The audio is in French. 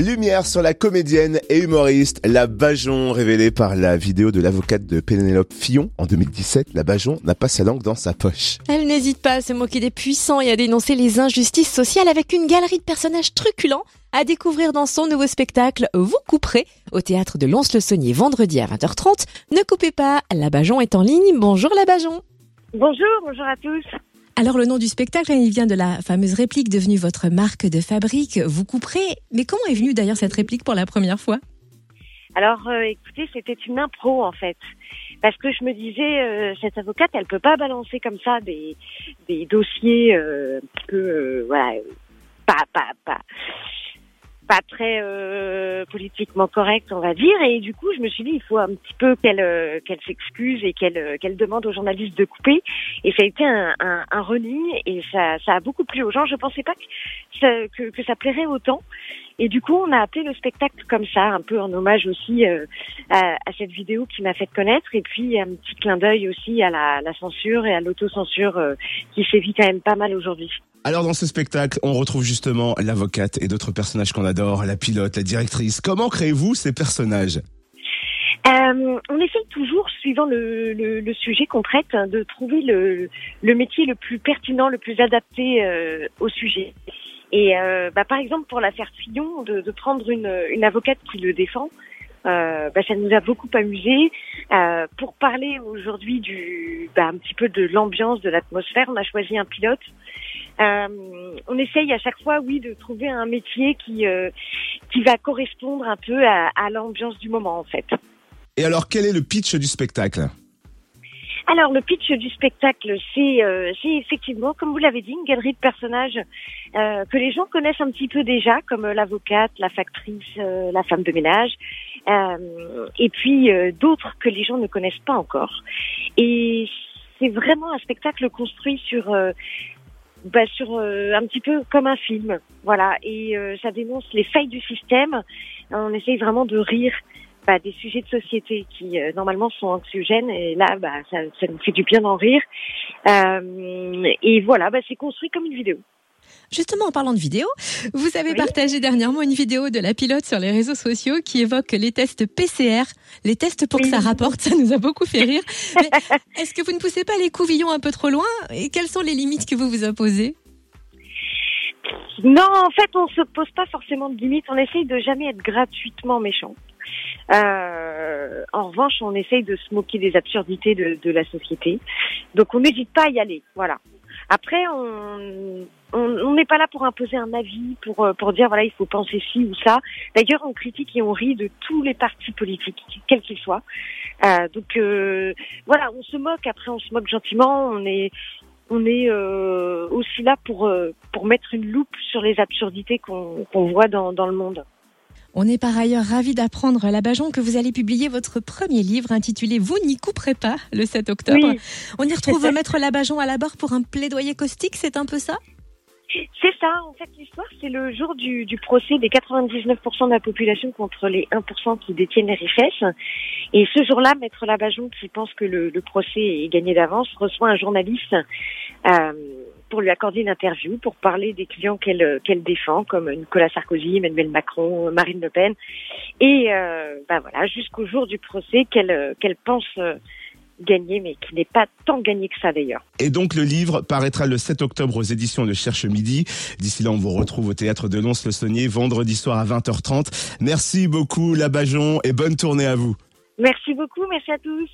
Lumière sur la comédienne et humoriste La Bajon, révélée par la vidéo de l'avocate de Pénélope Fillon en 2017. La Bajon n'a pas sa langue dans sa poche. Elle n'hésite pas à se moquer des puissants et à dénoncer les injustices sociales avec une galerie de personnages truculents à découvrir dans son nouveau spectacle Vous couperez au théâtre de Lons-le-Saunier vendredi à 20h30. Ne coupez pas, La Bajon est en ligne. Bonjour La Bajon. Bonjour, bonjour à tous. Alors le nom du spectacle, il vient de la fameuse réplique devenue votre marque de fabrique. Vous couperez. Mais comment est venue d'ailleurs cette réplique pour la première fois? Alors euh, écoutez, c'était une impro en fait. Parce que je me disais, euh, cette avocate, elle peut pas balancer comme ça des, des dossiers euh, euh, voilà, pas, très politiquement correct, on va dire. Et du coup, je me suis dit, il faut un petit peu qu'elle euh, qu'elle s'excuse et qu'elle euh, qu'elle demande aux journalistes de couper. Et ça a été un, un, un et ça, ça a beaucoup plu aux gens. Je pensais pas que, que ça plairait autant. Et du coup, on a appelé le spectacle comme ça, un peu en hommage aussi euh, à, à, cette vidéo qui m'a fait connaître, et puis un petit clin d'œil aussi à la, la censure et à l'autocensure euh, qui sévit quand même pas mal aujourd'hui. Alors dans ce spectacle, on retrouve justement l'avocate et d'autres personnages qu'on adore, la pilote, la directrice. Comment créez-vous ces personnages? Euh, on essaye toujours, suivant le, le, le sujet qu'on traite, de trouver le, le, métier le plus pertinent, le plus adapté euh, au sujet. Et euh, bah, par exemple, pour l'affaire Fillon, de, de, prendre une, une avocate qui le défend, euh, bah, ça nous a beaucoup amusé. Euh, pour parler aujourd'hui du, bah, un petit peu de l'ambiance, de l'atmosphère, on a choisi un pilote. Euh, on essaye à chaque fois, oui, de trouver un métier qui euh, qui va correspondre un peu à, à l'ambiance du moment, en fait. Et alors, quel est le pitch du spectacle? Alors le pitch du spectacle, c'est euh, effectivement, comme vous l'avez dit, une galerie de personnages euh, que les gens connaissent un petit peu déjà, comme euh, l'avocate, la factrice, euh, la femme de ménage, euh, et puis d'autres que les gens ne connaissent pas encore. Et c'est vraiment un spectacle construit sur bah, sur un petit peu comme un film, voilà. Et ça dénonce les failles du système. On essaye vraiment de rire bah, des sujets de société qui euh, normalement sont anxiogènes et là bah, ça, ça nous fait du bien d'en rire euh, et voilà bah, c'est construit comme une vidéo. Justement, en parlant de vidéo, vous avez oui. partagé dernièrement une vidéo de la pilote sur les réseaux sociaux qui évoque les tests PCR, les tests pour oui. que ça rapporte. Ça nous a beaucoup fait rire. Est-ce que vous ne poussez pas les couvillons un peu trop loin? Et quelles sont les limites que vous vous imposez? Non, en fait, on se pose pas forcément de limites. On essaye de jamais être gratuitement méchant. Euh, en revanche, on essaye de se moquer des absurdités de, de la société. Donc, on n'hésite pas à y aller. Voilà. Après, on on n'est pas là pour imposer un avis, pour pour dire voilà il faut penser ci ou ça. D'ailleurs, on critique et on rit de tous les partis politiques, quels qu'ils soient. Euh, donc euh, voilà, on se moque. Après, on se moque gentiment. On est on est euh, aussi là pour pour mettre une loupe sur les absurdités qu'on qu'on voit dans dans le monde. On est par ailleurs ravis d'apprendre à la Bajon que vous allez publier votre premier livre intitulé Vous n'y couperez pas le 7 octobre. Oui. On y retrouve Maître Labajon à la barre pour un plaidoyer caustique, c'est un peu ça? C'est ça, en fait, l'histoire, c'est le jour du, du, procès des 99% de la population contre les 1% qui détiennent les richesses. Et ce jour-là, Maître Labajon, qui pense que le, le procès est gagné d'avance, reçoit un journaliste euh, pour lui accorder une interview, pour parler des clients qu'elle qu'elle défend, comme Nicolas Sarkozy, Emmanuel Macron, Marine Le Pen. Et euh, bah voilà, jusqu'au jour du procès qu'elle qu'elle pense gagné, mais qui n'est pas tant gagné que ça d'ailleurs. Et donc le livre paraîtra le 7 octobre aux éditions de Cherche Midi. D'ici là, on vous retrouve au théâtre de Lons-le-Saunier vendredi soir à 20h30. Merci beaucoup Labajon et bonne tournée à vous. Merci beaucoup, merci à tous.